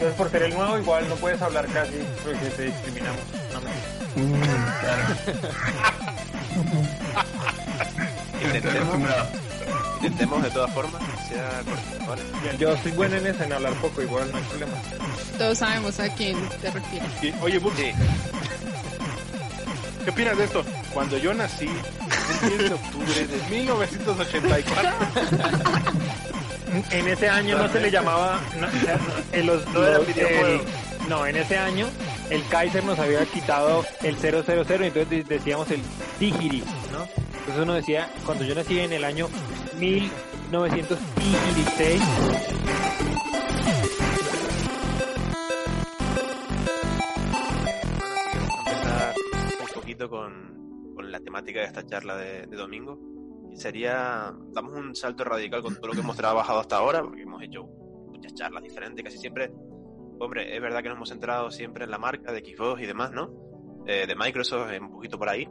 Entonces, por ser el nuevo, igual no puedes hablar casi porque te discriminamos. No me... Mm, claro. Intentemos, intentemos de todas formas que sea. Yo soy bueno en eso, en hablar poco, igual no hay problema. Todos sabemos a quién te refieres. Sí, Oye, Bux, Sí, ¿qué opinas de esto? Cuando yo nací, el 10 de octubre de 1984, En ese año no se le llamaba. No, en los, No era los- videojuego. el- no, en ese año el Kaiser nos había quitado el 000 y entonces de- decíamos el Digiri, ¿no? Entonces uno decía, cuando yo nací en el año 1916, empezar un poquito con, con la temática de esta charla de, de domingo. Sería, damos un salto radical con todo lo que hemos trabajado hasta ahora, porque hemos hecho muchas charlas diferentes, casi siempre. Hombre, es verdad que nos hemos centrado siempre en la marca de Xbox y demás, ¿no? Eh, de Microsoft, un poquito por ahí.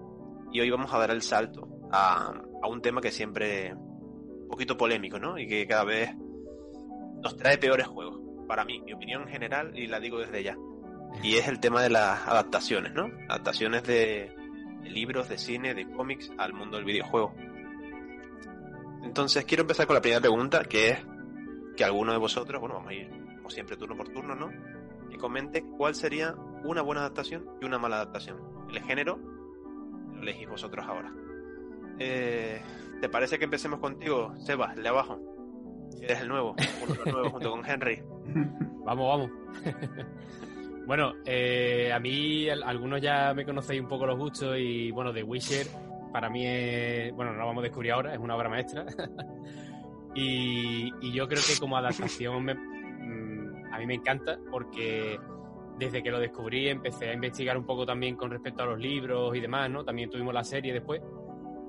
Y hoy vamos a dar el salto a, a un tema que siempre un poquito polémico, ¿no? Y que cada vez nos trae peores juegos. Para mí, mi opinión general, y la digo desde ya y es el tema de las adaptaciones, ¿no? Adaptaciones de libros, de cine, de cómics al mundo del videojuego. Entonces quiero empezar con la primera pregunta, que es que alguno de vosotros, bueno, vamos a ir como siempre turno por turno, ¿no? Que comente cuál sería una buena adaptación y una mala adaptación. El género lo elegís vosotros ahora. Eh, ¿Te parece que empecemos contigo, Sebas, el de abajo? Eres el nuevo, uno de los nuevos junto con Henry. Vamos, vamos. bueno, eh, a mí al- algunos ya me conocéis un poco los gustos y bueno, The Witcher para mí es, bueno, no lo vamos a descubrir ahora, es una obra maestra. y, y yo creo que como adaptación me- mm, a mí me encanta porque desde que lo descubrí empecé a investigar un poco también con respecto a los libros y demás, ¿no? También tuvimos la serie después.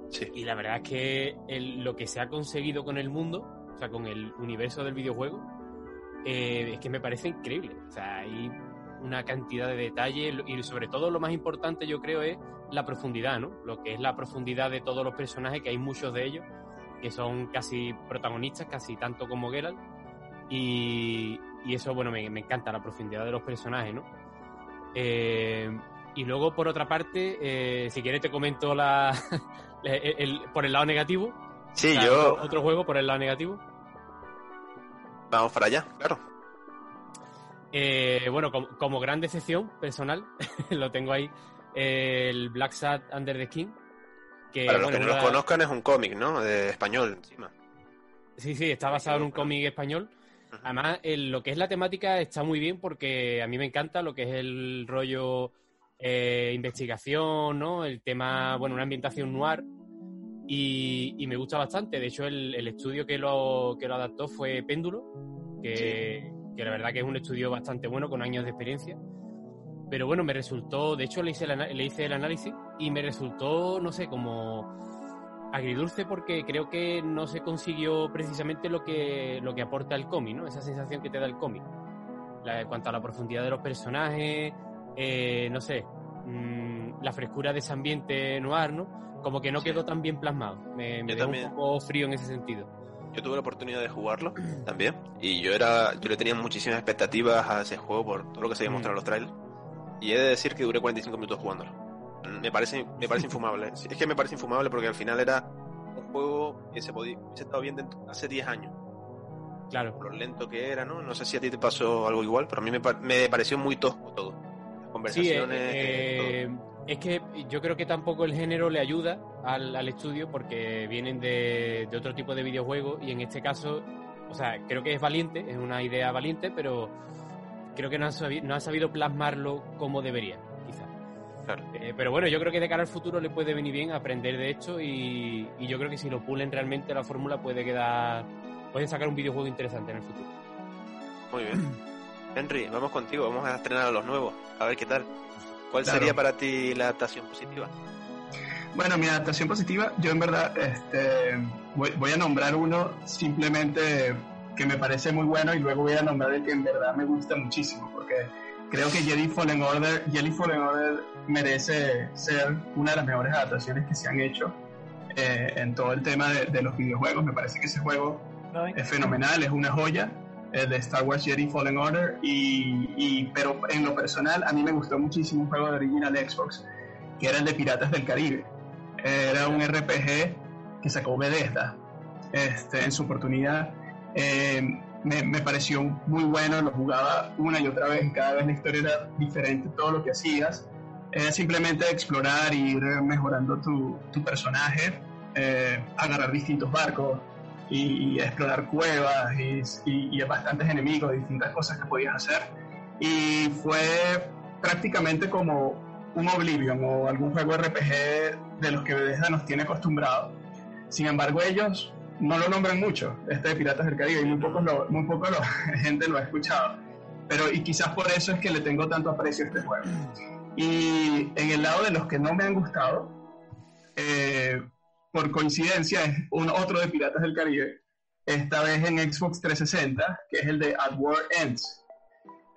Sí. Y la verdad es que el- lo que se ha conseguido con el mundo, o sea, con el universo del videojuego, eh, es que me parece increíble. O sea, hay una cantidad de detalles y sobre todo lo más importante yo creo es la profundidad, ¿no? Lo que es la profundidad de todos los personajes, que hay muchos de ellos que son casi protagonistas, casi tanto como Geralt. Y, y eso, bueno, me, me encanta la profundidad de los personajes, ¿no? Eh, y luego, por otra parte, eh, si quieres te comento la, el- el- por el lado negativo. Sí, O sea, yo... Otro, otro juego por el lado negativo. Vamos para allá, claro. Eh, bueno, como, como gran decepción personal, lo tengo ahí, eh, el Black Sad Under the Skin. Que, Para los que no lo conozcan, es un cómic, ¿no? De español, encima. Sí, sí, está basado en un cómic español. Además, el- lo que es la temática está muy bien porque a mí me encanta lo que es el rollo eh, investigación, ¿no? El tema, bueno, una ambientación noir. Y, y me gusta bastante. De hecho, el, el estudio que lo, que lo adaptó fue Péndulo, que, que la verdad que es un estudio bastante bueno, con años de experiencia. Pero bueno, me resultó, de hecho le hice el, le hice el análisis y me resultó, no sé, como agridulce porque creo que no se consiguió precisamente lo que, lo que aporta el cómic, ¿no? Esa sensación que te da el cómic. En cuanto a la profundidad de los personajes, eh, no sé, mm, la frescura de ese ambiente noir, ¿no? Como que no Sí. quedó tan bien plasmado. Me, me un poco frío en ese sentido. Yo tuve la oportunidad de jugarlo también. Y yo era yo le tenía muchísimas expectativas a ese juego por todo lo que se había Mm. mostrado en los trailers. Y he de decir que duré 45 minutos jugándolo. Me parece, me parece infumable. Es que me parece infumable porque al final era un juego que se podía, estado bien dentro- hace 10 años. Claro. Por lo lento que era, ¿no? No sé si a ti te pasó algo igual, pero a mí me, me pareció muy tosco todo. Las Sí, conversaciones, eh, eh, es que yo creo que tampoco el género le ayuda al, al estudio porque vienen de, de otro tipo de videojuegos y en este caso, o sea, creo que es valiente, es una idea valiente, pero creo que no han sabido, no han sabido plasmarlo como debería, quizás. Claro. Eh, pero bueno, yo creo que de cara al futuro le puede venir bien aprender de esto y, y yo creo que si lo pulen realmente la fórmula puede quedar, pueden sacar un videojuego interesante en el futuro. Muy bien. Henry, vamos contigo, vamos a estrenar a los nuevos, a ver qué tal. ¿Cuál Claro. sería para ti la adaptación positiva? Bueno, mi adaptación positiva, yo en verdad este, voy, voy a nombrar uno simplemente que me parece muy bueno y luego voy a nombrar el que en verdad me gusta muchísimo, porque creo que Jedi Fallen Order, Jedi Fallen Order merece ser una de las mejores adaptaciones que se han hecho eh, en todo el tema de, de los videojuegos. Me parece que ese juego es fenomenal, es una joya. El de Star Wars Jedi Fallen Order, y, y- pero en lo personal a mí me gustó muchísimo un juego de original Xbox, que era el de Piratas del Caribe. Era un RPG que sacó Bethesda este, en su oportunidad. Eh, me, me pareció muy bueno, lo jugaba una y otra vez, cada vez la historia era diferente, todo lo que hacías. Era simplemente explorar ir mejorando tu, tu personaje, eh, agarrar distintos barcos y, y explorar cuevas y, y, y bastantes enemigos, distintas cosas que podías hacer. Y fue prácticamente como un Oblivion o algún juego RPG de los que Bethesda nos tiene acostumbrados. Sin embargo, ellos no lo nombran mucho, este de Piratas del Caribe, y muy poco, lo, muy poco lo- gente lo ha escuchado. Pero, y quizás por eso es que le tengo tanto aprecio a este juego. Y en el lado de los que no me han gustado, eh, por coincidencia, es un otro de Piratas del Caribe, esta vez en Xbox 360, que es el de At War Ends.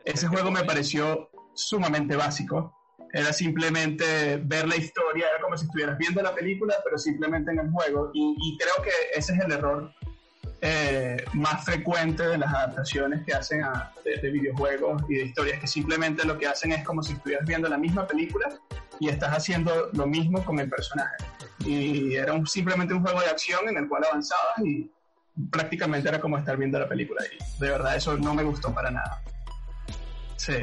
Ese juego me pareció sumamente básico. Era simplemente ver la historia, era como si estuvieras viendo la película, pero simplemente en el juego. Y, y creo que ese es el error eh, más frecuente de las adaptaciones que hacen a- de, de videojuegos y de historias, que simplemente lo que hacen es como si estuvieras viendo la misma película y estás haciendo lo mismo con el personaje. Y era un- simplemente un juego de acción en el cual avanzabas y prácticamente era como estar viendo la película. Y de verdad eso no me gustó para nada. Sí.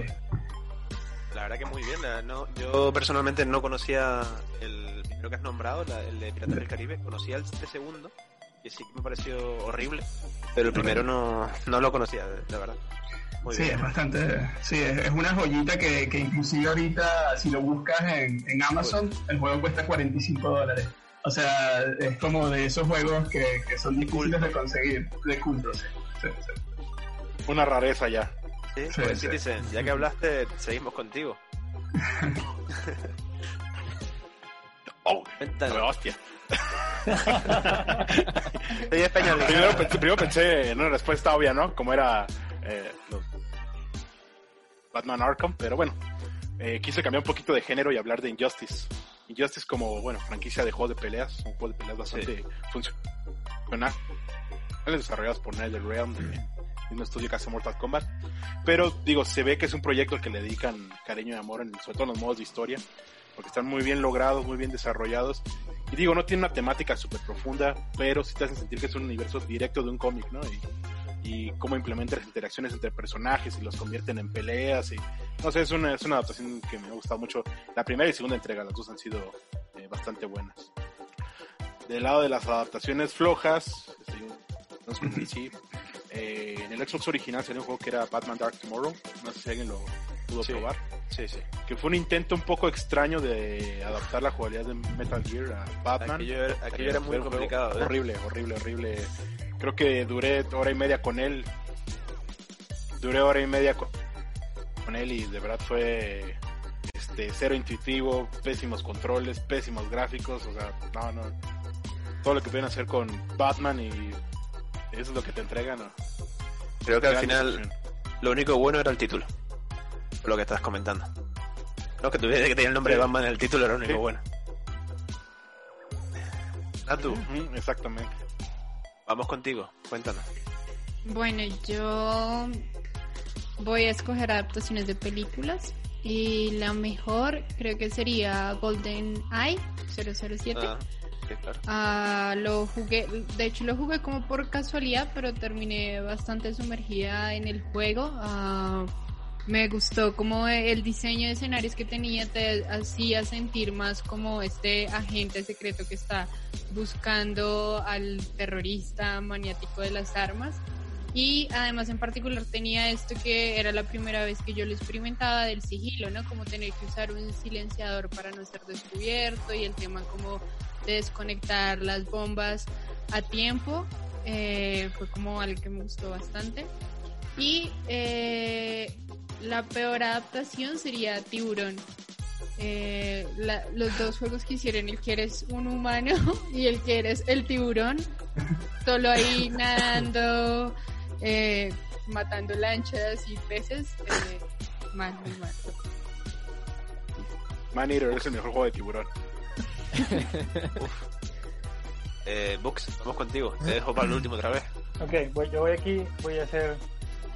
La verdad que muy bien. no, yo personalmente no conocía el primero que has nombrado, la- el de Piratas del Caribe. Conocía el segundo, que sí que me pareció horrible. Pero el primero no, no lo conocía, la verdad. Muy sí, bien. es bastante. Sí, es, es una joyita que, que inclusive ahorita, si lo buscas en, en Amazon, el juego cuesta 45 dólares. O sea, es como de esos juegos que, que son difíciles de conseguir, de culto. Sí, sí, sí. Una rareza ya. Sí, Sí, pues, sí. Citizen, ya que hablaste, seguimos contigo. Oh, hostia. Soy español. Primero pensé, primero pensé en una respuesta obvia, ¿no? Como era eh, los Batman Arkham, pero bueno, eh, quise cambiar un poquito de género y hablar de Injustice. Injustice como, bueno, franquicia de juegos de peleas, un juego de peleas bastante funcional, desarrollados por NetherRealm, el mismo estudio que hace Mortal Kombat. Pero digo, se ve que es un proyecto al que le dedican cariño y amor, en, sobre todo en los modos de historia, porque están muy bien logrados, muy bien desarrollados. Y digo, no tiene una temática súper profunda, pero sí te hacen sentir que es un universo directo de un cómic, ¿no? Y, y cómo implementa las interacciones entre personajes y los convierten en peleas. Y, no sé, es una, es una adaptación que me ha gustado mucho. La primera y segunda entrega, las dos han sido eh, bastante buenas. Del lado de las adaptaciones flojas, este, eh, en el Xbox original salió un juego que era Batman Dark Tomorrow. No sé si alguien lo pudo Sí. probar. Sí, sí. Que fue un intento un poco extraño de adaptar la jugabilidad de Metal Gear a Batman. Aquello era, aquello era muy complicado. ¿eh? Horrible, horrible, horrible. Creo que duré hora y media con él. Duré hora y media con, con él y de verdad fue este cero intuitivo, pésimos controles, pésimos gráficos, o sea, no, no. Todo lo que pueden hacer con Batman y eso es lo que te entregan. ¿no? Creo que al final lo único bueno era el título. Lo que estás comentando. No, que tuviera que tenía el nombre Sí. de Batman en el título era lo único Sí. bueno. Ah, tú, Ujú, exactamente. vamos contigo, cuéntanos. Bueno, yo voy a escoger adaptaciones de películas y la mejor creo que sería Golden Eye 007. Ah, sí, claro. Ah, lo jugué, de hecho lo jugué como por casualidad, pero terminé bastante sumergida en el juego. Ah, me gustó como el diseño de escenarios que tenía, te hacía sentir más como este agente secreto que está buscando al terrorista maniático de las armas. Y además en particular tenía esto que era la primera vez que yo lo experimentaba del sigilo, ¿no? Como tener que usar un silenciador para no ser descubierto y el tema como de desconectar las bombas a tiempo. eh, fue como algo que me gustó bastante. Y eh, la peor adaptación sería Tiburón. Eh, la- los dos juegos que hicieron, el que eres un humano y el que eres el tiburón, solo ahí nadando, eh, matando lanchas y peces, eh, mal, muy mal. Man Eater es el mejor juego de tiburón. Eh, Bux, vamos contigo. Te dejo para el último otra vez. Ok, voy, yo voy aquí, voy a hacer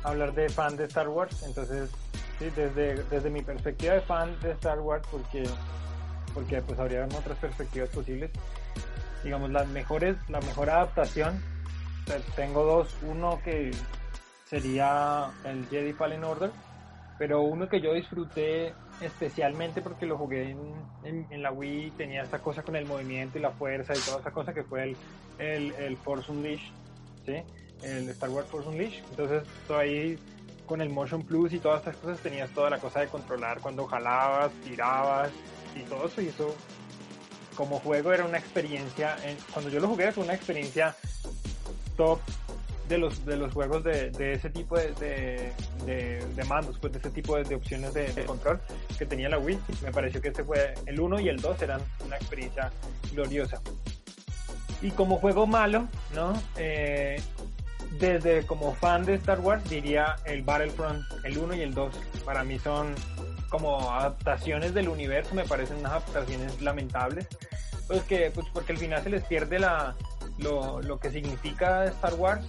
hablar de fan de Star Wars, entonces, sí, desde, desde mi perspectiva de fan de Star Wars, porque, porque pues habría otras perspectivas posibles, digamos, las mejores, la mejor adaptación, pues, tengo dos, uno que sería el Jedi Fallen Order, pero uno que yo disfruté especialmente porque lo jugué en, en, en la Wii, tenía esta cosa con el movimiento y la fuerza y toda esa cosa que fue el, el, el Force Unleashed, ¿sí? El Star Wars Force Unleashed. Entonces, ahí con el Motion Plus y todas estas cosas tenías toda la cosa de controlar cuando jalabas, tirabas y todo eso. Y eso, como juego, era una experiencia. En, cuando yo lo jugué, fue una experiencia top de los de los juegos de, de ese tipo de, de, de, de mandos, pues de ese tipo de, opciones de, control que tenía la Wii. Me pareció que este fue el 1 y el 2 eran una experiencia gloriosa. Y como juego malo, ¿no? Eh, desde como fan de Star Wars diría el Battlefront, el 1 y el 2. Para mí son como adaptaciones del universo, me parecen unas adaptaciones lamentables. Pues que, pues porque al final se les pierde la, lo, lo que significa Star Wars,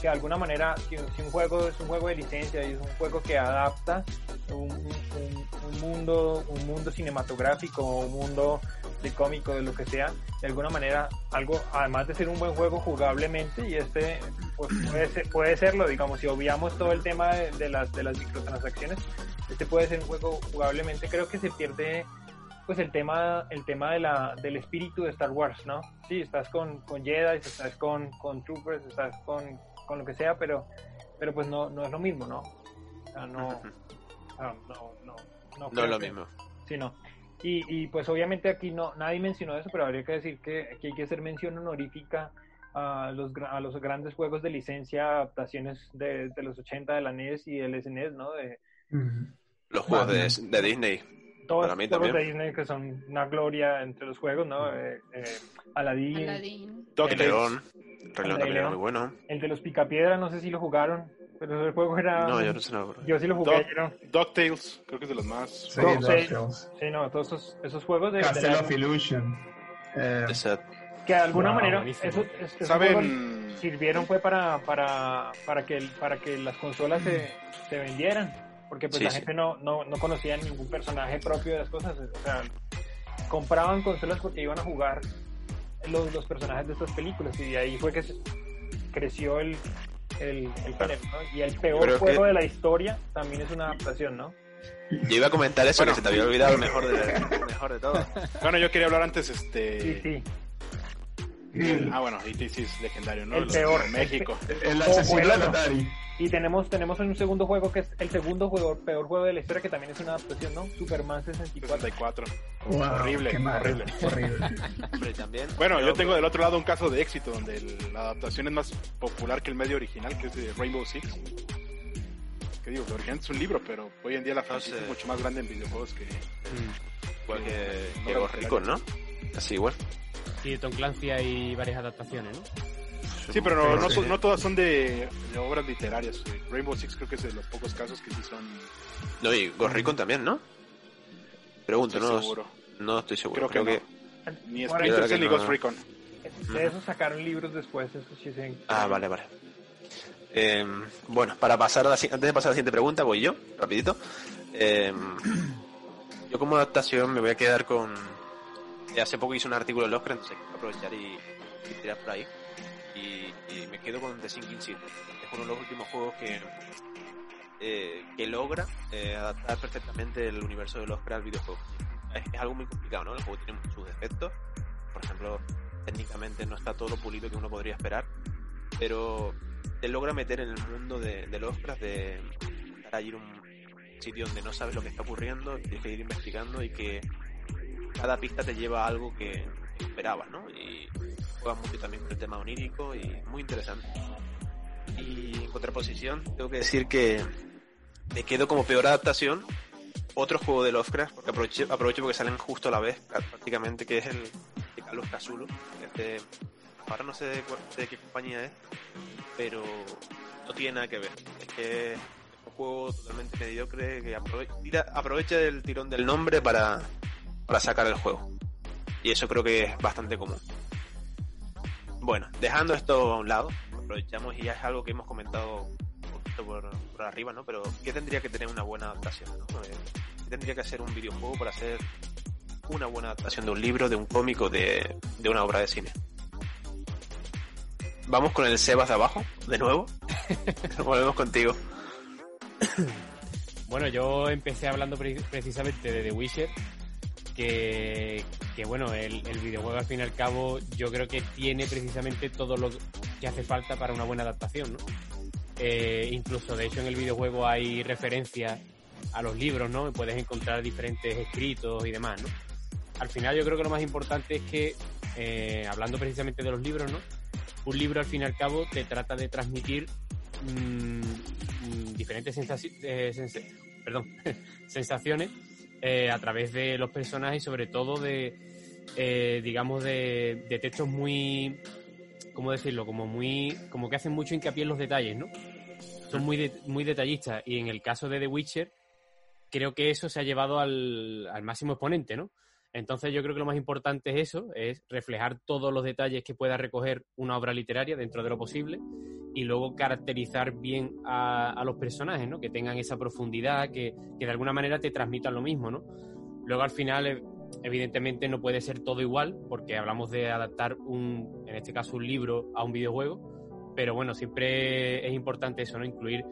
que de alguna manera si un juego es un juego de licencia y es un juego que adapta un, un, un mundo un mundo cinematográfico un mundo de cómico de lo que sea de alguna manera algo además de ser un buen juego jugablemente y este pues puede, ser, puede serlo digamos si obviamos todo el tema de, de las de las microtransacciones este puede ser un juego jugablemente creo que se pierde pues el tema el tema de la del espíritu de Star Wars no sí estás con con Jedi estás con con troopers estás con con lo que sea, pero, pero pues no, no es lo mismo, ¿no? O sea, no, o sea, no, no, no, no es lo mismo. Sí, no. Y, y pues obviamente aquí no, nadie mencionó eso, pero habría que decir que, que hay que hacer mención honorífica a los, a los grandes juegos de licencia, adaptaciones de, de los 80 de la NES y del SNES, ¿no? De, los juegos de, de Disney. Todos Para mí los juegos de. Disney que son una gloria entre los juegos, ¿no? Eh, eh, Aladdin, Aladdin. El. León. El León también era muy bueno. el de los Picapiedra, no sé si lo jugaron, pero el juego era... No, yo no sé nada. bro. Yo sí lo jugué, Doc- era- DuckTales, creo que es de los más. Sí, DuckTales. Sí, no, todos esos, esos juegos de, de Castle la- of Illusion. Eh, que de alguna Wow, manera esos, esos ¿Saben? sirvieron fue para para para que para que las consolas se, se vendieran porque pues Sí, la sí. gente no, no no conocía ningún personaje propio de las cosas o sea compraban consolas porque iban a jugar los, los personajes de estas películas y de ahí fue que se creció el el, el género, ¿no? y el peor juego que- de la historia también es una adaptación no Yo iba a comentar eso, Bueno. que se te había olvidado el mejor de, mejor de todo. Bueno, yo quería hablar antes, este. sí sí Ah, bueno, E.T. sí es legendario, ¿no? El Los- peor. de México. el O- asesino el de. Atari. Y tenemos, tenemos un segundo juego que es el segundo juego, peor juego de la historia, que también es una adaptación, ¿no? Superman 64. 64. Wow, Horrible, qué mal, horrible. horrible. Hombre, también. Bueno, yo tengo del otro lado un caso de éxito donde el- la adaptación es más popular que el medio original, que es de Rainbow Six. Que digo, el original es un libro, pero hoy en día la franquicia sé. es mucho más grande en videojuegos que. Igual que, No que lo Ghost ¿no? Así igual. Sí, Tom Clancy hay varias adaptaciones, ¿no? Sí, pero no, todas son de, de obras literarias. Rainbow Six creo que es de los pocos casos que sí son. No, y Ghost Recon también, ¿no? Pregunto, estoy no, seguro. no estoy seguro. Creo que Creo no. Ni Por Splinter Cell ni que no. Ghost Recon. De eso sacaron libros después, eso sí se... Ah, vale, vale. Eh, bueno, para pasar a la, antes de pasar a la siguiente pregunta, voy yo, rapidito. Eh, yo como adaptación me voy a quedar con... hace poco hice un artículo en Oscar, entonces quiero aprovechar y, y tirar por ahí. Y, y me quedo con The Sinking City. Es uno de los últimos juegos que, eh, que logra eh, adaptar perfectamente el universo del Oscar al videojuego. Es, es algo muy complicado, ¿no? El juego tiene sus defectos. Por ejemplo, técnicamente no está todo lo pulido que uno podría esperar, pero te logra meter en el mundo de, de Lovecraft, de estar allí en un sitio donde no sabes lo que está ocurriendo, tienes que ir investigando y que cada pista te lleva a algo que esperabas, ¿no? Y juegas mucho también con el tema onírico y muy interesante. Y en contraposición, tengo que decir que me quedo como peor adaptación otro juego de Lovecraft, porque aprovecho, aprovecho porque salen justo a la vez, prácticamente, que es el de Carlos Casulo, que es de- ahora no sé de, de qué compañía es, pero no tiene nada que ver. Es que es un juego totalmente mediocre que aprovecha el tirón del nombre para, para sacar el juego. Y eso creo que es bastante común. Bueno, dejando esto a un lado, aprovechamos y ya es algo que hemos comentado esto por, por arriba, ¿no? Pero ¿qué tendría que tener una buena adaptación? ¿no? Eh, ¿Qué tendría que hacer un videojuego para hacer una buena adaptación de un libro, de un cómico, de, de una obra de cine? Vamos con el Sebas de abajo, de nuevo. Volvemos contigo. Bueno, yo empecé hablando pre- precisamente de The Witcher, que, bueno, el, videojuego al fin y al cabo yo creo que tiene precisamente todo lo que hace falta para una buena adaptación, ¿no? Eh, incluso, de hecho, en el videojuego hay referencias a los libros, ¿no? Puedes encontrar diferentes escritos y demás, ¿no? Al final yo creo que lo más importante es que, eh, hablando precisamente de los libros, ¿no? Un libro al fin y al cabo te trata de transmitir mm, mm, diferentes sensaci- eh, sensa- perdón, sensaciones eh, a través de los personajes y sobre todo de, eh, digamos, de, de textos muy, ¿cómo decirlo? Como muy, como que hacen mucho hincapié en los detalles, ¿no? Son muy, de- muy detallistas y en el caso de The Witcher creo que eso se ha llevado al, al máximo exponente, ¿no? Entonces yo creo que lo más importante es eso, es reflejar todos los detalles que pueda recoger una obra literaria dentro de lo posible y luego caracterizar bien a, los personajes, ¿no? Que tengan esa profundidad, que, que de alguna manera te transmitan lo mismo, ¿no? Luego al final, eh, evidentemente no puede ser todo igual, porque hablamos de adaptar un, en este caso un libro a un videojuego, pero bueno, siempre es importante eso, ¿no? Incluir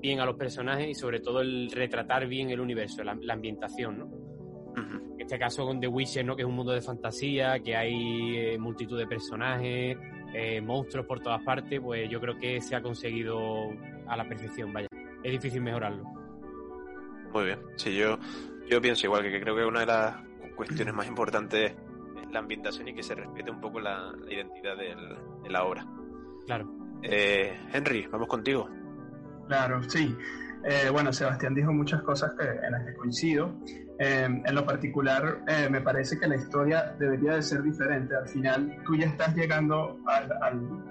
bien a los personajes y sobre todo el retratar bien el universo, la, ambientación, ¿no? Este caso con The Witcher, ¿no? Que es un mundo de fantasía, que hay eh, multitud de personajes, eh, monstruos por todas partes, pues yo creo que se ha conseguido a la perfección, vaya. Es difícil mejorarlo. Muy bien. Sí, yo, yo pienso igual, que creo que una de las cuestiones más importantes es la ambientación y que se respete un poco la, la identidad del- de la obra. Claro. Eh, Henry, vamos contigo. Claro, sí. Eh, bueno, Sebastián dijo muchas cosas que- en las que coincido. Eh, en lo particular, eh, me parece que la historia debería de ser diferente. Al final, tú ya estás llegando al... al-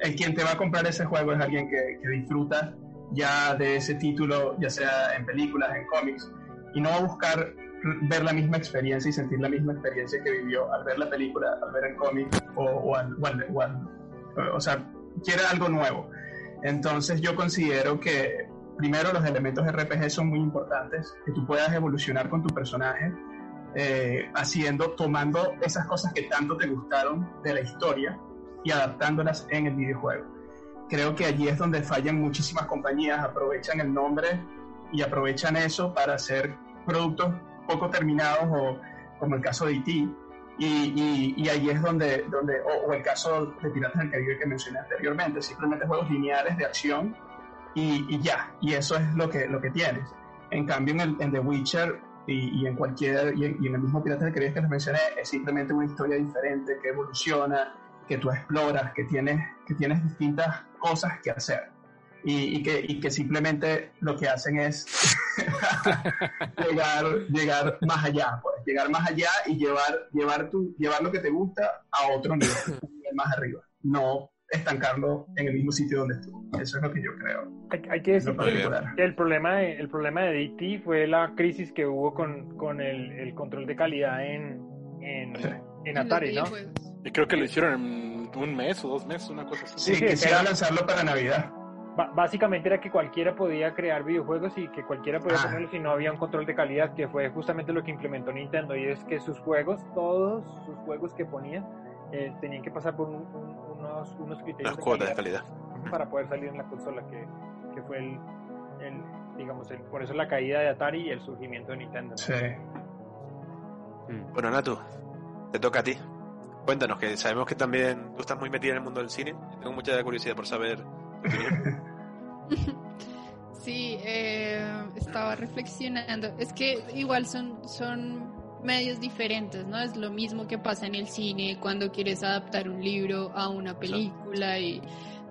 el quien te va a comprar ese juego es alguien que, que disfruta ya de ese título, ya sea en películas, en cómics, y no va a buscar ver la misma experiencia y sentir la misma experiencia que vivió al ver la película, al ver el cómic, o, o al- o al- o al- o sea, quiere algo nuevo. Entonces yo considero que primero los elementos RPG son muy importantes, que tú puedas evolucionar con tu personaje, eh, haciendo, tomando esas cosas que tanto te gustaron de la historia y adaptándolas en el videojuego. Creo que allí es donde fallan muchísimas compañías, aprovechan el nombre y aprovechan eso para hacer productos poco terminados o como el caso de E.T. Y, y, y ahí es donde, donde o, o el caso de Piratas del Caribe que mencioné anteriormente, simplemente juegos lineales de acción y, y ya, y eso es lo que, lo que tienes. En cambio, en, el, en The Witcher y, y en cualquier, y en, y en el mismo Piratas del Caribe que les mencioné, es simplemente una historia diferente que evoluciona, que tú exploras, que tienes, que tienes distintas cosas que hacer. Y, y que, y que simplemente lo que hacen es llegar, llegar más allá, pues, llegar más allá y llevar, llevar, tu, llevar lo que te gusta a otro nivel más arriba, no estancarlo en el mismo sitio donde estuvo. Eso es lo que yo creo. Hay, hay que decir que el problema de, el problema de DT fue la crisis que hubo con, con el, el control de calidad en, en, Sí. en Atari, ¿no? Y creo que lo hicieron en un mes o dos meses, una cosa así. Sí, sí, quisiera era- lanzarlo para Navidad. Básicamente era que cualquiera podía crear videojuegos y que cualquiera podía Ah. ponerlos y no había un control de calidad, que fue justamente lo que implementó Nintendo. Y es que sus juegos, todos sus juegos que ponían, eh, tenían que pasar por un- un- unos, unos criterios Las cuotas de calidad. para poder salir en la consola, que, que fue el, el, digamos, el, por eso la caída de Atari y el surgimiento de Nintendo. ¿no? Sí. Mm. Bueno, Natu, te toca a ti. Cuéntanos, que sabemos que también tú estás muy metida en el mundo del cine. Tengo mucha curiosidad por saber tu opinión. Sí, eh, estaba reflexionando. Es que igual son, son medios diferentes, ¿no? Es lo mismo que pasa en el cine cuando quieres adaptar un libro a una película y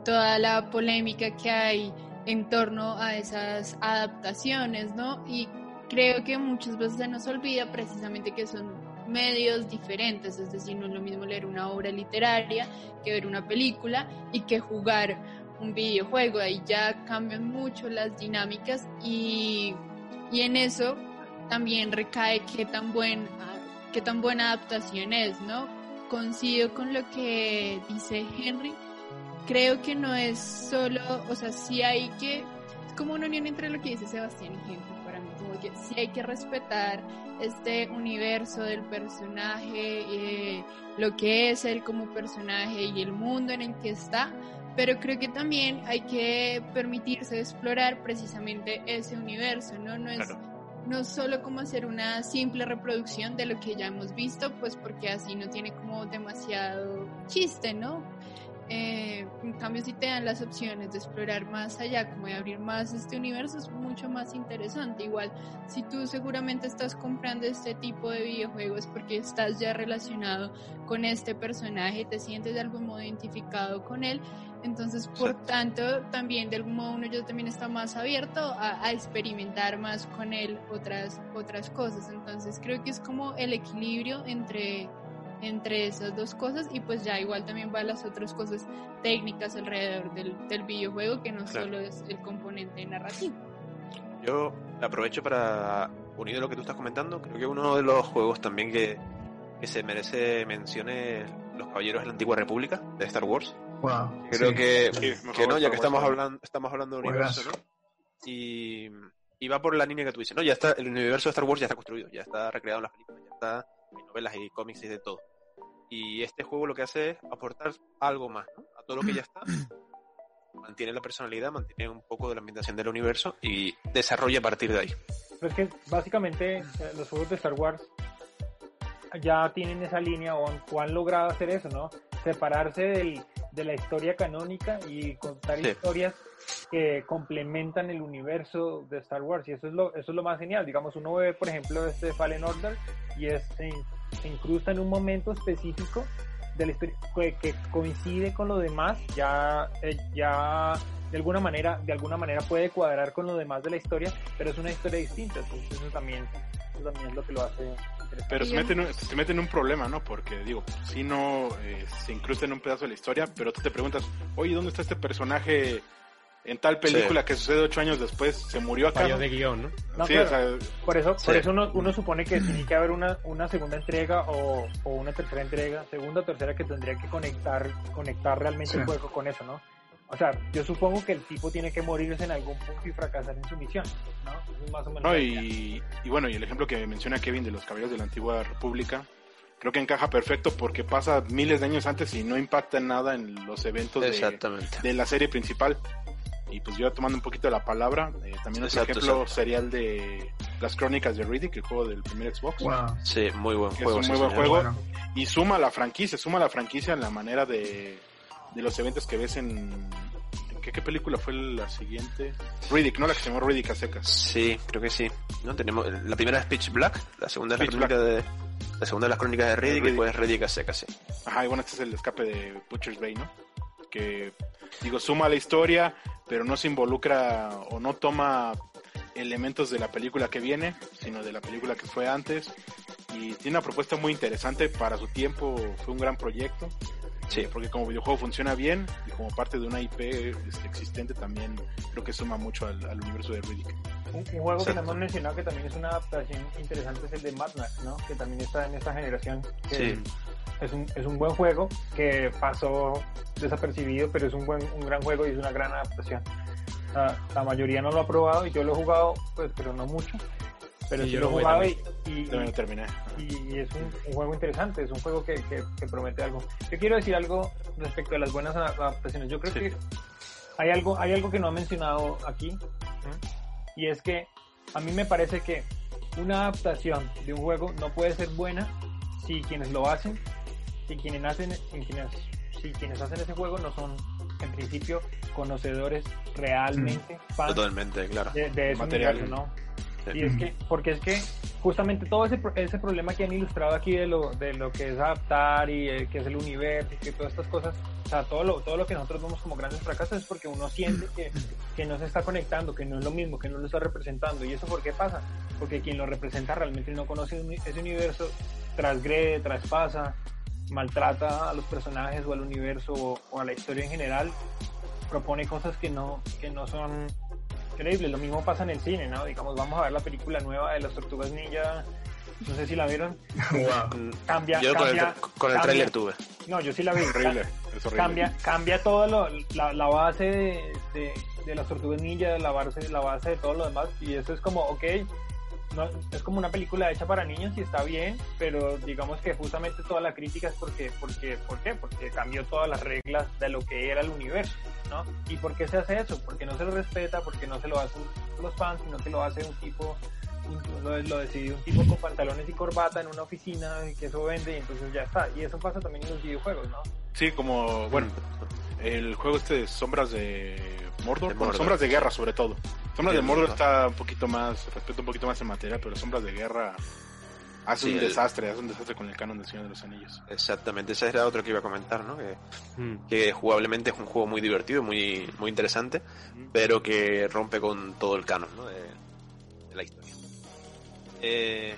toda la polémica que hay en torno a esas adaptaciones, ¿no? Y creo que muchas veces se nos olvida precisamente que son medios diferentes, es decir, no es lo mismo leer una obra literaria que ver una película y que jugar un videojuego, ahí ya cambian mucho las dinámicas y, y en eso también recae qué tan buen qué tan buena adaptación es, ¿no? Coincido con lo que dice Henry. Creo que no es solo, o sea, sí hay que como una unión entre lo que dice Sebastián y Henry para mí, como que sí hay que respetar este universo del personaje, eh, lo que es él como personaje y el mundo en el que está, pero creo que también hay que permitirse explorar precisamente ese universo, ¿no? No es no solo como hacer una simple reproducción de lo que ya hemos visto, pues porque así no tiene como demasiado chiste, ¿no? Eh, en cambio, si te dan las opciones de explorar más allá, como de abrir más este universo, es mucho más interesante. Igual, si tú seguramente estás comprando este tipo de videojuegos porque estás ya relacionado con este personaje, te sientes de algún modo identificado con él, entonces, por tanto, también de algún modo uno ya también está más abierto a, a, experimentar más con él otras, otras cosas. Entonces, creo que es como el equilibrio entre entre esas dos cosas y pues ya igual también va las otras cosas técnicas alrededor del, del videojuego que no claro. solo es el componente narrativo. Yo aprovecho para, unido a lo que tú estás comentando, creo que uno de los juegos también que, que se merece menciones Los Caballeros de la Antigua República de Star Wars. Wow, creo sí, que, sí, que no, ya que estamos hablando, estamos hablando de universo, ¿no? Y, y va por la línea que tú dices, no, ya está, el universo de Star Wars ya está construido, ya está recreado en las películas, ya está, hay novelas y cómics y de todo. Y este juego lo que hace es aportar algo más ¿no? a todo lo que ya está. Mantiene la personalidad, mantiene un poco de la ambientación del universo y desarrolla a partir de ahí. Pero es que básicamente los juegos de Star Wars ya tienen esa línea o han, o han logrado hacer eso, ¿no? Separarse del, de la historia canónica y contar sí. historias que complementan el universo de Star Wars. Y eso es lo eso es lo más genial. Digamos uno ve por ejemplo este Fallen Order y es se, se incrusta en un momento específico de la historia que, que coincide con lo demás. Ya eh, ya de alguna manera de alguna manera puede cuadrar con lo demás de la historia pero es una historia distinta. Entonces eso también eso también es lo que lo hace pero se mete, en, se mete en un problema, ¿no? Porque, digo, si no eh, se incrusta en un pedazo de la historia, pero tú te preguntas, oye, ¿dónde está este personaje en tal película sí. que sucede ocho años después? ¿Se murió acá? Fallo de guion, ¿no? no sí, claro. o sea, por eso, sí. por eso uno, uno, supone que tiene que haber una, una segunda entrega o, o, una tercera entrega, segunda o tercera que tendría que conectar, conectar realmente el juego con eso, ¿no? O sea, yo supongo que el tipo tiene que morirse en algún punto y fracasar en su misión, ¿no? Eso es más o menos no, y, y, bueno, y el ejemplo que menciona Kevin de los caballeros de la antigua república, creo que encaja perfecto porque pasa miles de años antes y no impacta en nada en los eventos de, de, la serie principal. Y pues yo tomando un poquito la palabra, eh, también otro exacto, ejemplo exacto. sería el de las crónicas de Riddick, el juego del primer Xbox. Wow. Sí, muy buen juego. Es un muy buen juego. Bueno. Y suma la franquicia, suma la franquicia en la manera de, de los eventos que ves en ¿Qué, ¿Qué, película fue la siguiente? Riddick, ¿no? La que se llamó Riddick a secas. Sí, creo que sí. ¿No? Tenemos, la primera es Pitch Black, la segunda es la crónica de. La segunda es las crónicas de Riddick, Riddick. y después Riddick a secas, sí. Ajá, y bueno, este es el escape de Butcher's Bay, ¿no? Que, digo, suma la historia, pero no se involucra o no toma elementos de la película que viene, sino de la película que fue antes. Y tiene una propuesta muy interesante para su tiempo, fue un gran proyecto. Sí. porque como videojuego funciona bien y como parte de una IP este, existente también creo que suma mucho al, al universo de Riddick. Un, un juego sí. que no hemos mencionado que también es una adaptación interesante es el de Mad Max, ¿no? Que también está en esta generación. sí. Es un, es un buen juego que pasó desapercibido, pero es un, buen, un gran juego y es una gran adaptación. La, la mayoría no lo ha probado y yo lo he jugado, pues, pero no mucho pero sí, sí lo he jugado y, y, y, es un, un, juego interesante, es un juego que, que, que, promete algo. Yo quiero decir algo respecto a las buenas adaptaciones. Yo creo sí. que hay algo, hay algo que no ha mencionado aquí ¿eh? y es que a mí me parece que una adaptación de un juego no puede ser buena si quienes lo hacen, si quienes hacen, quienes, si quienes hacen ese juego no son en principio conocedores realmente mm. fans Totalmente, claro. de, de ese material, universo, ¿no? Y es que, porque es que justamente todo ese, ese problema que han ilustrado aquí de lo, de lo que es adaptar y eh, que es el universo y que todas estas cosas, o sea, todo lo, todo lo que nosotros vemos como grandes fracasos es porque uno siente que, que no se está conectando, que no es lo mismo, que no lo está representando. ¿Y eso por qué pasa? Porque quien lo representa realmente no conoce ese universo, transgrede, traspasa, maltrata a los personajes o al universo o, o a la historia en general, propone cosas que no, que no son increíble. Lo mismo pasa en el cine, ¿no? Digamos, vamos a ver la película nueva de las Tortugas Ninja. No sé si la vieron. Wow. Cambia, yo cambia, con el, con el tráiler tuve. No, yo sí la vi. Horrible, es horrible. Cambia, cambia todo lo, la, la base de, de, de las tortugas ninja, la base, la base de todo lo demás, y eso es como, ok, no, es como una película hecha para niños y está bien, pero digamos que justamente toda la crítica es porque, porque, ¿por qué? Porque cambió todas las reglas de lo que era el universo, ¿no? ¿Y por qué se hace eso? Porque no se lo respeta, porque no se lo hacen los fans, sino que lo hace un tipo, lo, lo decidió un tipo con pantalones y corbata en una oficina y que eso vende y entonces ya está. Y eso pasa también en los videojuegos, ¿no? Sí, como, bueno, el juego este de Sombras de Mordor, De bueno, Mordor. Sombras de Guerra sobre todo. Sombras de Mordor está un poquito más, respeto un poquito más en materia, pero Sombras de Guerra hace Sí, un el- desastre, hace un desastre con el canon de Señor de los Anillos. Exactamente, ese era otro que iba a comentar, ¿no? Que, Mm. que jugablemente es un juego muy divertido, muy, muy interesante, pero que rompe con todo el canon, ¿no? De, de la historia. Eh,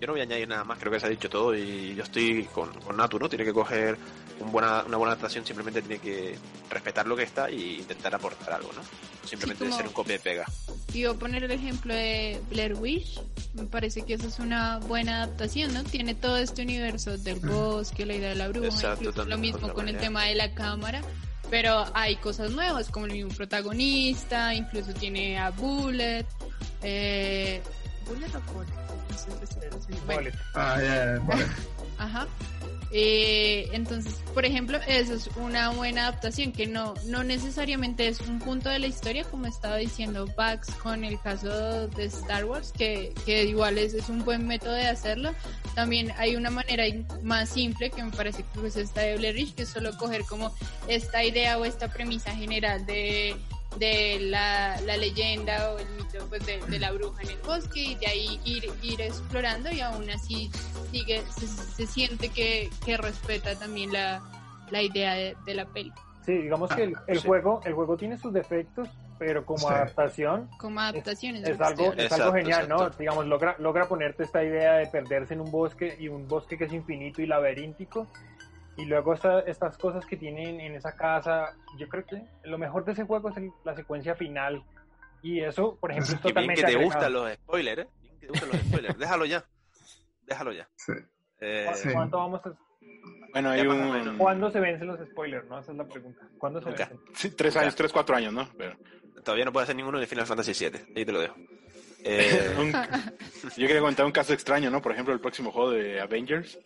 yo no voy a añadir nada más, creo que se ha dicho todo y yo estoy con, con Natu, ¿no? Tiene que coger un buena, una buena adaptación, simplemente tiene que respetar lo que está e intentar aportar algo, ¿no? Simplemente Sí, como- ser un copia y pega. A poner el ejemplo de Blair Witch. Me parece que esa es una buena adaptación, ¿no? Tiene todo este universo del bosque, la idea de la bruja, Exacto, incluso lo mismo con el manera. tema de la cámara. Pero hay cosas nuevas, como el mismo protagonista, incluso tiene a Bullet. Eh, ¿Bullet o Bullet? No sé si- bueno, Bullet. Ah, ya, vale. Ajá. Eh, entonces, por ejemplo, eso es una buena adaptación que no, no necesariamente es un punto de la historia, como estaba diciendo Pax con el caso de Star Wars, que, que igual es, es un buen método de hacerlo. También hay una manera más simple que me parece que es esta de Blair Witch, que es solo coger como esta idea o esta premisa general de, de la, la leyenda o el mito pues, de, de la bruja en el bosque y de ahí ir, ir explorando y aún así sigue, se, se siente que, que respeta también la, la idea de, de la peli. Sí, digamos que el, el sí. juego, el juego tiene sus defectos, pero como Sí. adaptación Como adaptaciones. es algo, es algo Exacto, genial, ¿no? Digamos, logra, logra ponerte esta idea de perderse en un bosque y un bosque que es infinito y laberíntico. Y luego esta- estas cosas que tienen en esa casa, yo creo que lo mejor de ese juego es el- la secuencia final. Y eso, por ejemplo, es Qué bien totalmente que te agregado. gustan los spoilers, ¿eh? Bien que te gustan los spoilers. Déjalo ya. Déjalo ya. Sí. Eh, ¿Cu- Sí. ¿Cuánto vamos a- Bueno, hay un... ¿Cuándo se vencen los spoilers? ¿no? Esa es la pregunta. ¿Cuándo se Nunca. vencen? Sí, tres años, tres, cuatro años, ¿no? Pero... Todavía no puede hacer ninguno de Final Fantasy VII. Ahí te lo dejo. Eh, Un- Yo quería comentar un caso extraño, ¿no? Por ejemplo, el próximo juego de Avengers.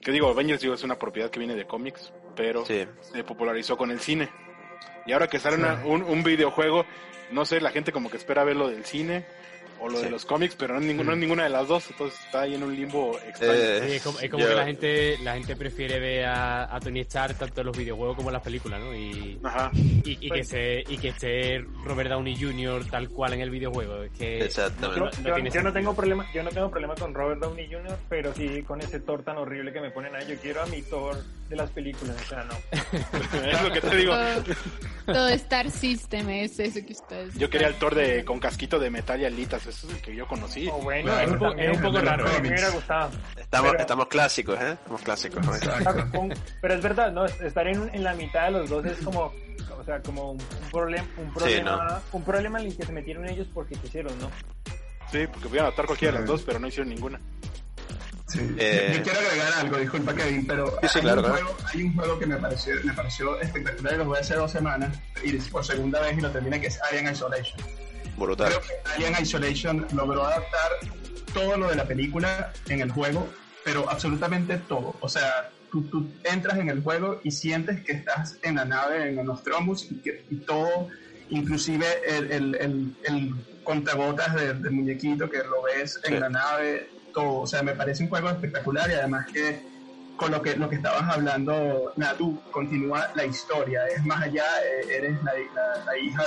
Que digo, Avengers digo, es una propiedad que viene de cómics, pero sí. se popularizó con el cine. Y ahora que sale una- un, un videojuego, no sé, la gente como que espera ver lo del cine o lo Sí. de los cómics, pero no es, ninguna, no es ninguna de las dos, entonces está ahí en un limbo extraño. Eh, Sí, es como, es como yo- que la gente la gente prefiere ver a, a Tony Stark tanto en los videojuegos como en las películas, ¿no? Y, Ajá. y, y que Pues- se, y que esté Robert Downey Jr. tal cual en el videojuego. Es que Exactamente. Yo, no yo- yo no tengo problema, yo no tengo problema con Robert Downey Jr., pero sí con ese Thor tan horrible que me ponen ahí. Yo quiero a mi Thor de las películas, o sea, no. es lo que te digo. Todo, todo Star System es eso que ustedes. Yo quería el Thor de, con casquito de metal y alitas, eso es el que yo conocí. O bueno, un poco- también es un poco me raro, ¿eh? hubiera gustado. Estamos, Pero- estamos clásicos, ¿eh? Estamos clásicos. Con- Pero es verdad, ¿no? Estar en, en la mitad de los dos es como, o sea, como un, un problema, un problema, un problema en el que se metieron ellos porque quisieron, ¿no? Sí, porque pudieron adaptar cualquiera de las dos, pero no hicieron ninguna. Sí. Eh, Yo, yo quiero agregar algo, disculpa Kevin, pero Sí, sí, hay, claro, un claro. Juego, hay un juego que me pareció, me pareció espectacular y lo voy a hacer dos semanas y por segunda vez y lo terminé que es Alien Isolation. Brutal. Creo que Alien Isolation logró adaptar todo lo de la película en el juego, pero absolutamente todo. O sea, tú, tú entras en el juego y sientes que estás en la nave en Nostromus y, que, y todo, inclusive el, el, el, el contagotas del, del muñequito que lo ves en la nave, todo. O sea, me parece un juego espectacular y además que con lo que, lo que estabas hablando, nada, tú continúa la historia, es más allá, eh, eres la, la- la hija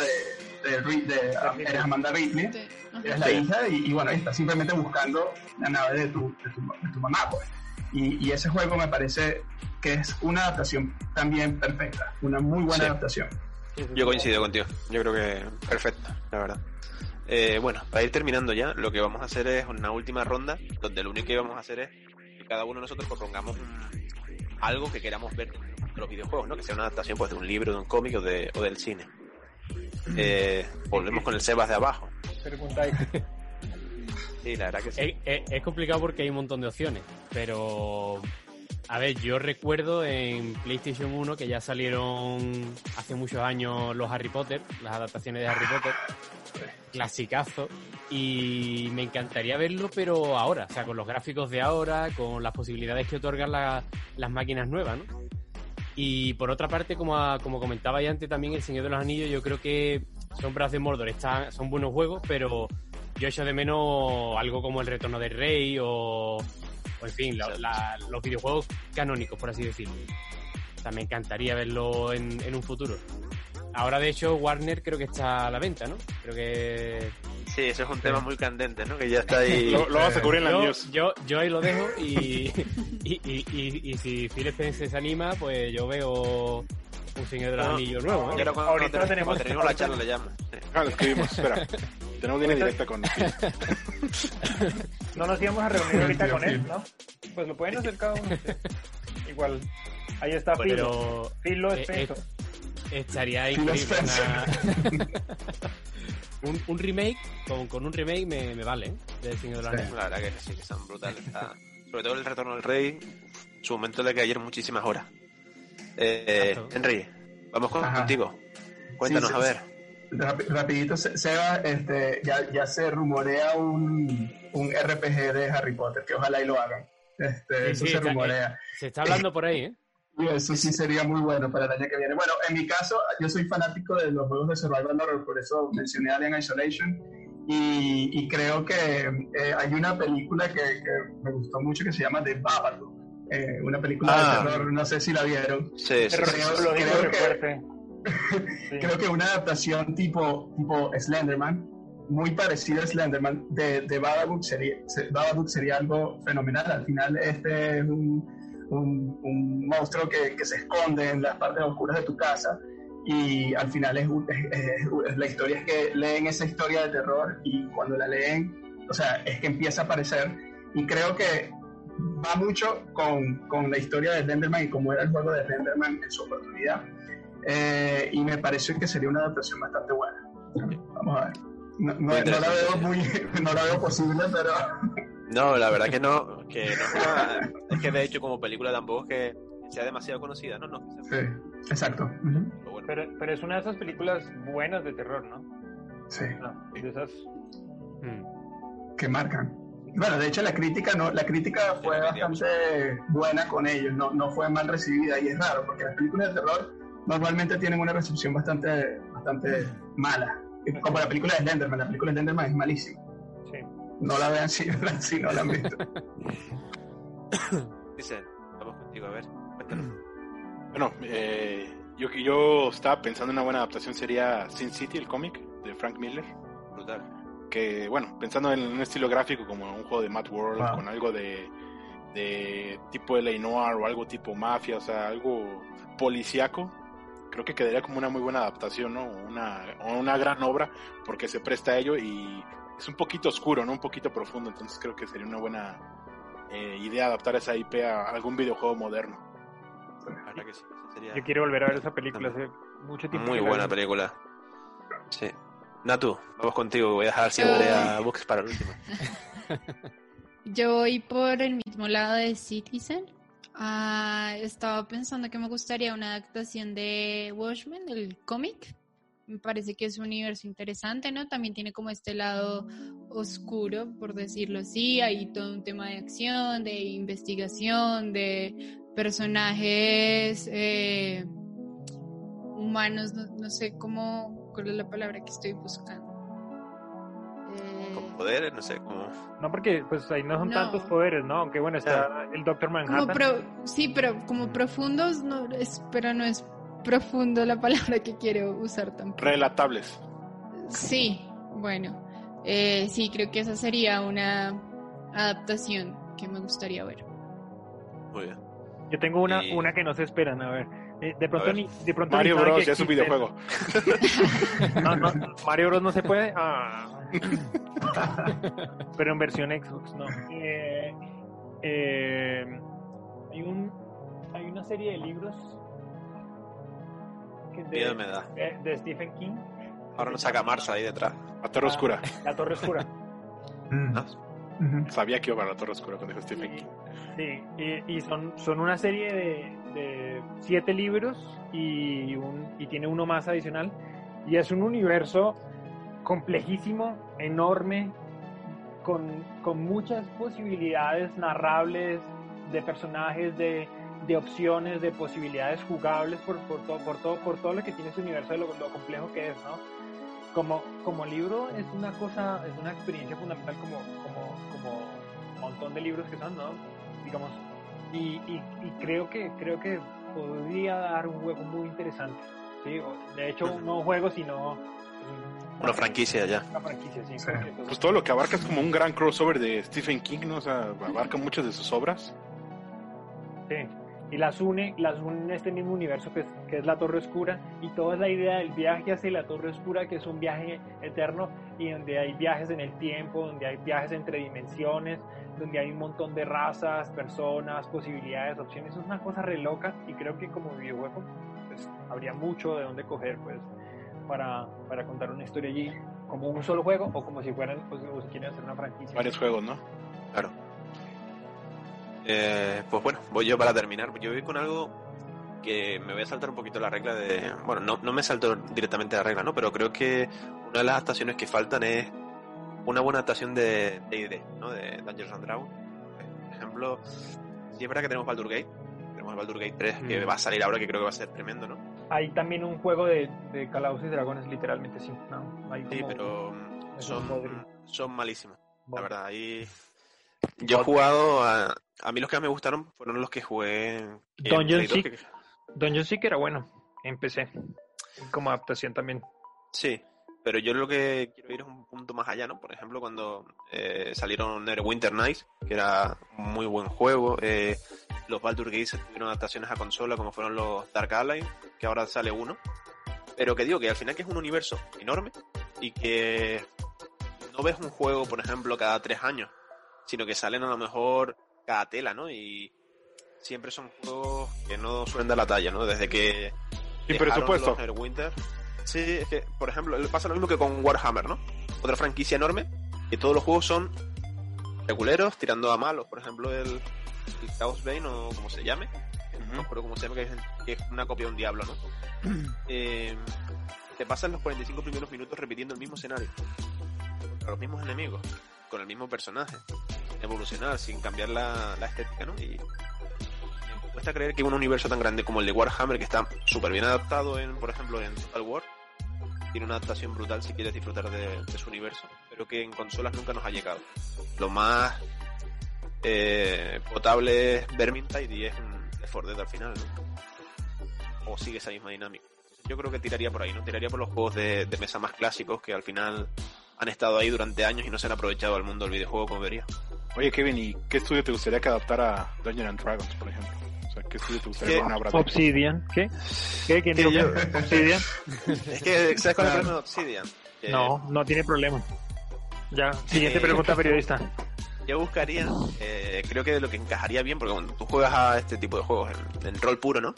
de, de, de- ah, eres Amanda Ripley, Sí, eres la hija y, y bueno, estás simplemente buscando la nave de tu, de tu, de tu mamá, pues. Y, y ese juego me parece que es una adaptación también perfecta, una muy buena Sí. adaptación. Yo coincido contigo. Yo creo que perfecto, la verdad. Eh, bueno, para ir terminando ya, lo que vamos a hacer es una última ronda, donde lo único que vamos a hacer es que cada uno de nosotros propongamos algo que queramos ver de los videojuegos, ¿no? Que sea una adaptación pues, de un libro, de un cómic o, de, o del cine. Eh, volvemos con el Sebas de abajo. Pregunta ahí. Sí, la verdad que sí. Es, es- es complicado porque hay un montón de opciones, pero A ver, yo recuerdo en PlayStation 1 que ya salieron hace muchos años los Harry Potter, las adaptaciones de Harry Potter, clasicazo, y me encantaría verlo, pero ahora, o sea, con los gráficos de ahora, con las posibilidades que otorgan la- las máquinas nuevas. Y por otra parte, como, como comentaba ya antes también, El Señor de los Anillos, yo creo que Sombras de Mordor están, son buenos juegos, pero yo echo de menos algo como El Retorno del Rey o, o en fin, los videojuegos canónicos, por así decirlo. O sea, me encantaría verlo en, en un futuro. Ahora, de hecho, Warner creo que está a la venta, ¿no? Creo que... Sí, eso es un tema muy candente, ¿no? Que ya está ahí. Lo, lo vamos a cubrir en la Yo, news. yo, yo ahí lo dejo y, y, y, y- y si Phil Spencer se anima, pues yo veo un Señor de los No, Anillos nuevo. ¿eh? ahora cuando, Ahorita cuando tenemos- terminemos la charla le llamo. Sí. Ah, lo escribimos, espera. Tenemos línea directa con No nos íbamos a reunir ahorita con él. ¿no? Pues lo pueden hacer cada uno. sí. Igual. Ahí está Phil. Pero Phil eh, Spencer. Estaría increíble. Una- un, un remake, con, con un remake me, me vale, ¿eh? del Señor de los Sí. La verdad que sí, que son brutales. Está- Sobre todo el retorno del rey, su momento le cayeron muchísimas horas. Eh. Henry, vamos con- contigo. Cuéntanos, Sí, a ver. Rapi- rapidito, Se- Seba, este, ya, ya se rumorea un, un RPG de Harry Potter, que ojalá y lo hagan. Este, Sí, eso sí, se rumorea. Se está hablando por ahí, ¿eh? Y eso sí sería muy bueno para el año que viene. Bueno, en mi caso, yo soy fanático de los juegos de Survival Horror, por eso mencioné Alien Isolation. Y, y creo que eh, hay una película que, que me gustó mucho que se llama The Babadook. Eh, una película Ah. de terror, no sé si la vieron. Sí, sí, sí, creo re que- fuerte. Sí. Creo que una adaptación tipo, tipo Slenderman, muy parecida a Slenderman, de, de Babadook sería, se- Babadook sería algo fenomenal. Al final, este es un, un, un monstruo que, que se esconde en las partes oscuras de tu casa. Y al final es, es- es- la historia es que leen esa historia de terror y cuando la leen, o sea, es que empieza a aparecer. Y creo que va mucho con, con la historia de Slenderman y cómo era el juego de Slenderman en su oportunidad. Eh, y me pareció que sería una adaptación bastante buena. Vamos a ver. No, no- no la veo muy, no la veo posible, pero No, la verdad que no, que no es una- es que de hecho como película tampoco es que sea demasiado conocida, ¿no? No, sí, exacto. Pero bueno. Pero, pero es una de esas películas buenas de terror, ¿no? Sí, No, de esas. Mm. que marcan. Bueno, de hecho la crítica no, la crítica fue bastante buena con ellos, no, no fue mal recibida y es raro porque las películas de terror normalmente tienen una recepción bastante, bastante mala. Como la película de Slenderman, la película de Slenderman es malísima. Sí. No la vean si, si no la han visto. Dicen, vamos contigo, a ver, cuéntanos. Bueno, eh, yo, yo estaba pensando en una buena adaptación sería Sin City, el cómic de Frank Miller. Brutal. Que, bueno, pensando en un estilo gráfico como un juego de Mad World, Wow. con algo de, de tipo LA Noir o algo tipo mafia, o sea, algo policíaco, creo que quedaría como una muy buena adaptación, ¿no? Una, o una gran obra, porque se presta a ello y es un poquito oscuro, ¿no? Un poquito profundo, entonces creo que sería una buena eh, idea adaptar esa IP a algún videojuego moderno. Que sí, sería Yo quiero volver a ver esa película hace mucho tiempo. muy buena película. Sí. Natu, vamos contigo, voy a dejar siempre a Books para el último. Yo voy por el mismo lado de Citizen. Ah, estaba pensando que me gustaría una adaptación de Watchmen, el cómic. Me parece que es un universo interesante, ¿no? También tiene como este lado oscuro, por decirlo así. Hay todo un tema de acción, de investigación, de personajes eh, humanos, no, no sé cómo, cuál es la palabra que estoy buscando. Eh, Con poderes, no sé, como... No, porque pues ahí no son No. tantos poderes, ¿no? Aunque bueno, está el Doctor Como Manhattan. pro- sí, pero como profundos, no es, pero no es profundo la palabra que quiero usar tampoco. Relatables. Sí, bueno, eh, sí, creo que esa sería una adaptación que me gustaría ver. Muy bien. Yo tengo una, Y- una que no se esperan, a ver. Eh, De pronto ver. ni, de pronto Mario ni Bros. ya es un videojuego. No, no, Mario Bros no se puede. Ah. Pero en versión Xbox, no. Eh, eh, hay un hay una serie de libros de, Miedo me da. de- de Stephen King. Ahora nos saca Marsa ahí detrás. La Torre Oscura. La Torre Oscura. Mm. Ah, Ujú. Sabía que iba para la Torre Oscura cuando dijo Stephen King. Sí, y, y son, son una serie de, de siete libros y, un, y tiene uno más adicional. Y es un universo complejísimo, enorme, con, con muchas posibilidades narrables de personajes, de, de opciones, de posibilidades jugables por, por, todo, por, todo, por todo lo que tiene ese universo, de lo, lo complejo que es, ¿no? Como, como libro es una cosa, es una experiencia fundamental como, como, como un montón de libros que son, ¿no? Digamos, y, y, y creo que creo que podría dar un juego muy interesante, ¿sí? De hecho, no un juego, sino Una franquicia ya. Una franquicia, sí. Sí. pues, Pues todo lo que abarca es como un gran crossover de Stephen King, ¿no? O sea, abarca muchas de sus obras. Sí, y las une, las une en este mismo universo que es, que es la Torre Oscura y toda la idea del viaje hacia la Torre Oscura que es un viaje eterno y donde hay viajes en el tiempo, donde hay viajes entre dimensiones, donde hay un montón de razas, personas, posibilidades, opciones, es una cosa re loca y creo que como videojuego pues habría mucho de dónde coger pues para, para contar una historia allí como un solo juego o como si fueran si, o si quieren hacer una franquicia. Varios juegos, ¿no? Eh, pues bueno, voy yo para terminar. Yo voy con algo que me voy a saltar un poquito la regla de... Bueno, no, no me salto directamente la regla, ¿no? Pero creo que una de las adaptaciones que faltan es una buena adaptación de D&D, ¿no? De Dungeons and Dragons. Por ejemplo, sí es verdad que tenemos Baldur Gate. Tenemos Baldur Gate 3 que Mm. va a salir ahora, que creo que va a ser tremendo, ¿no? Hay también un juego de, de Calabozos y Dragones, literalmente sí. ¿no? Hay Sí, como- pero mm, son, son malísimos. La verdad, ahí... Yo he jugado a... A mí los que más me gustaron fueron los que jugué en Dungeon Play 2, Seek. que- Dungeon Seek era bueno, empecé. Como adaptación también. Sí, pero yo lo que quiero ir es un punto más allá, ¿no? Por ejemplo, cuando eh, salieron Winter Nights, que era un muy buen juego, eh, los Baldur Gates tuvieron adaptaciones a consola, como fueron los Dark Allies, que ahora sale uno, pero que digo que al final que es un universo enorme y que no ves un juego, por ejemplo, cada tres años, sino que salen a lo mejor cada tela, ¿no? Y siempre son juegos que no suelen dar la talla, ¿no? Desde que Sin presupuesto. los Neverwinter. Sí, es que, por ejemplo, le pasa lo mismo que con Warhammer, ¿no? Otra franquicia enorme, que todos los juegos son reguleros, tirando a malos. Por ejemplo, el, el Chaos Bane, o como se llame. No me acuerdo cómo se llama, que es, que es una copia de un diablo, ¿no? Eh, te pasan los 45 primeros minutos repitiendo el mismo escenario. Contra los mismos enemigos, con el mismo personaje. Evolucionar sin cambiar la, la estética, ¿no? Y me cuesta creer que un universo tan grande como el de Warhammer, que está súper bien adaptado, en, por ejemplo, en Total War, tiene una adaptación brutal si quieres disfrutar de, su universo, pero que en consolas nunca nos ha llegado. Lo más eh, potable es Vermintide y es 4 Dead al final, ¿no? O sigue esa misma dinámica. Yo creo que tiraría por ahí, ¿no? Tiraría por los juegos de mesa más clásicos que al final han estado ahí durante años y no se han aprovechado al mundo del videojuego como debería. Oye, Kevin, ¿y qué estudio te gustaría que adaptara a Dungeons and Dragons, por ejemplo? O sea, ¿qué estudio te gustaría Obsidian, ¿qué? ¿Qué? ¿Quién dijo que- Obsidian? Es que, ¿sabes cuál es el problema de Obsidian? Que No, no tiene problema. Ya, siguiente Eh, pregunta periodista. Yo buscaría, eh, creo que lo que encajaría bien, porque cuando tú juegas a este tipo de juegos en, en rol puro, ¿no?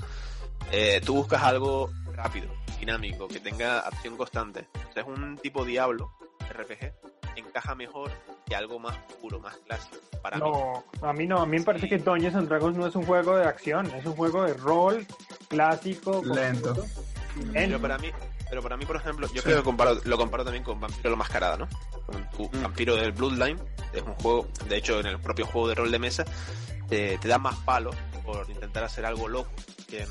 Eh, tú buscas algo rápido, dinámico, que tenga acción constante. O sea, es un tipo Diablo, RPG, encaja mejor que algo más puro, más clásico. Para mí. No, a mí no, a mí me parece que Dungeons and Dragons no es un juego de acción, es un juego de rol clásico. Lento. Pero para mí, pero para mí, por ejemplo, yo Sí. creo que comparo, lo comparo también con Vampiro la Mascarada, ¿no? Con tu Mm. Vampiro del Bloodline, es un juego, de hecho, en el propio juego de rol de mesa, te, te da más palo por intentar hacer algo loco que en,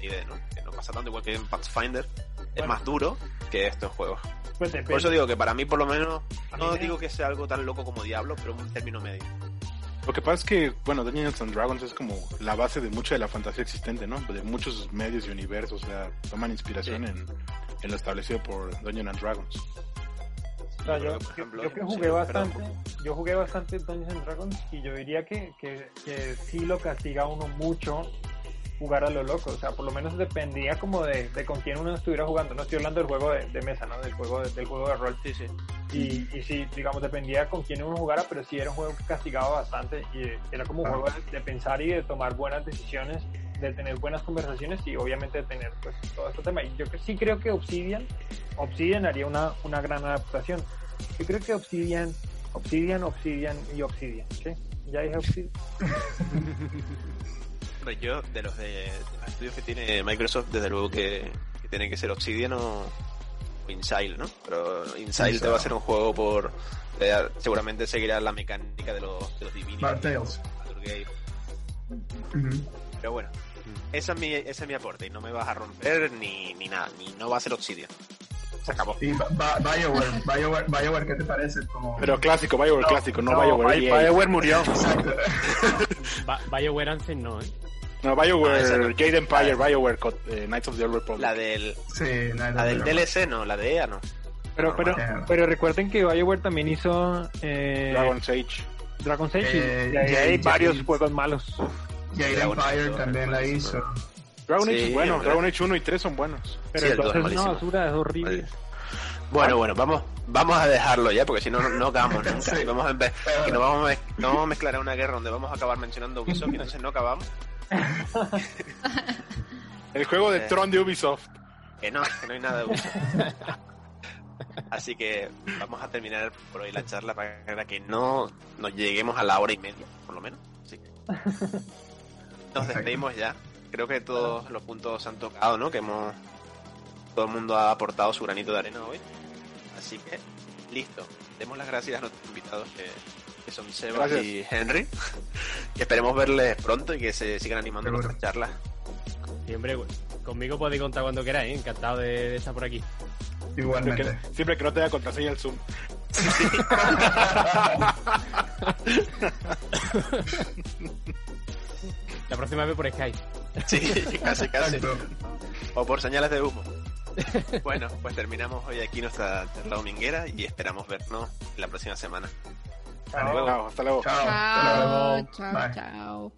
en ¿no? Que no pasa tanto igual que en Pathfinder, es más duro que estos juegos. Pues. Por eso digo que para mí, por lo menos, no me- digo que sea algo tan loco como Diablo, pero un término medio. Lo que pasa es que, bueno, Dungeons and Dragons es como la base de mucha de la fantasía existente, ¿no? De muchos medios y universos, o sea, toman inspiración Sí. en, en lo establecido por Dungeons and Dragons. O sea, Yo yo, yo- ejemplo, yo que jugué bastante, yo jugué bastante Dungeons and Dragons y yo diría que, que, que sí lo castiga a uno mucho jugar a lo loco, o sea, por lo menos dependía como de, de con quién uno estuviera jugando, no estoy hablando del juego de, de mesa, ¿no? Del juego de, del juego de rol. Sí, sí. Y, y sí, digamos, dependía con quién uno jugara, pero sí era un juego que castigaba bastante y era como un Ah. juego de, de pensar y de tomar buenas decisiones, de tener buenas conversaciones y obviamente de tener pues todo este tema. Y yo sí creo que Obsidian, Obsidian haría una, una gran adaptación. Yo creo que Obsidian, Obsidian, Obsidian y Obsidian. ¿Qué? Ya dije Obsidian. Yo, de los de, de los estudios que tiene Microsoft, desde luego que, que tiene que ser Obsidian o, o Insight, ¿no? Pero Insight te va a ser un juego por... eh, seguramente seguirá la mecánica de los, de los Divinity. Tales. Pero bueno, ese es mi, ese es mi aporte y no me vas a romper ni, ni nada, ni no va a ser Obsidian. Se acabó. Y Ba- Ba- BioWare, BioWare, BioWare, ¿qué te parece? Como... Pero clásico, BioWare clásico, no, No, BioWare. BioWare murió. Exacto. BioWare Anthem no, ¿eh? No, BioWare, Ah, no. Jade Empire, BioWare, co- eh, Knights of the Old Republic. La del, Sí, la del. DLC no, la de EA no. Pero, pero, pero recuerden que BioWare también hizo eh, Dragon's Age. Dragon's Age. Eh, y hay varios juegos malos. Jade Dragon Empire también la Dragon Age, hizo. Dragon Sí, Age es bueno, Dragon Age 1 y 3 son buenos. Pero Sí, el dos es entonces es una basura, es horrible. Bueno, bueno, vamos, vamos a dejarlo ya, porque si no, no- acabamos nunca. Sí. Vamos a, que nos vamos, a mez- nos vamos a mezclar en una guerra donde vamos a acabar mencionando Ubisoft y entonces no acabamos. El juego de Eh. Tron de Ubisoft. Que no, que no hay nada de Ubisoft. Así que vamos a terminar por hoy la charla para que no nos lleguemos a la hora y media, por lo menos. Así que nos despedimos ya. Creo que todos los puntos se han tocado, ¿no? Que hemos todo el mundo ha aportado su granito de arena hoy. Así que listo. Demos las gracias a nuestros invitados que, que son Sebas Gracias. y Henry. Y esperemos verles pronto y que se sigan animando Seguro. nuestras charlas. Siempre, güey. Conmigo podéis contar cuando queráis, ¿eh? encantado de, de estar por aquí. Siempre Igualmente. que, siempre que no tenga contraseña el Zoom. La próxima vez por Skype. Sí, casi, casi. Exacto. O por señales de humo. Bueno, pues terminamos hoy aquí nuestra charla dominguera y esperamos vernos la próxima semana. Hasta luego. Hasta luego. Chao. Chao. Chao.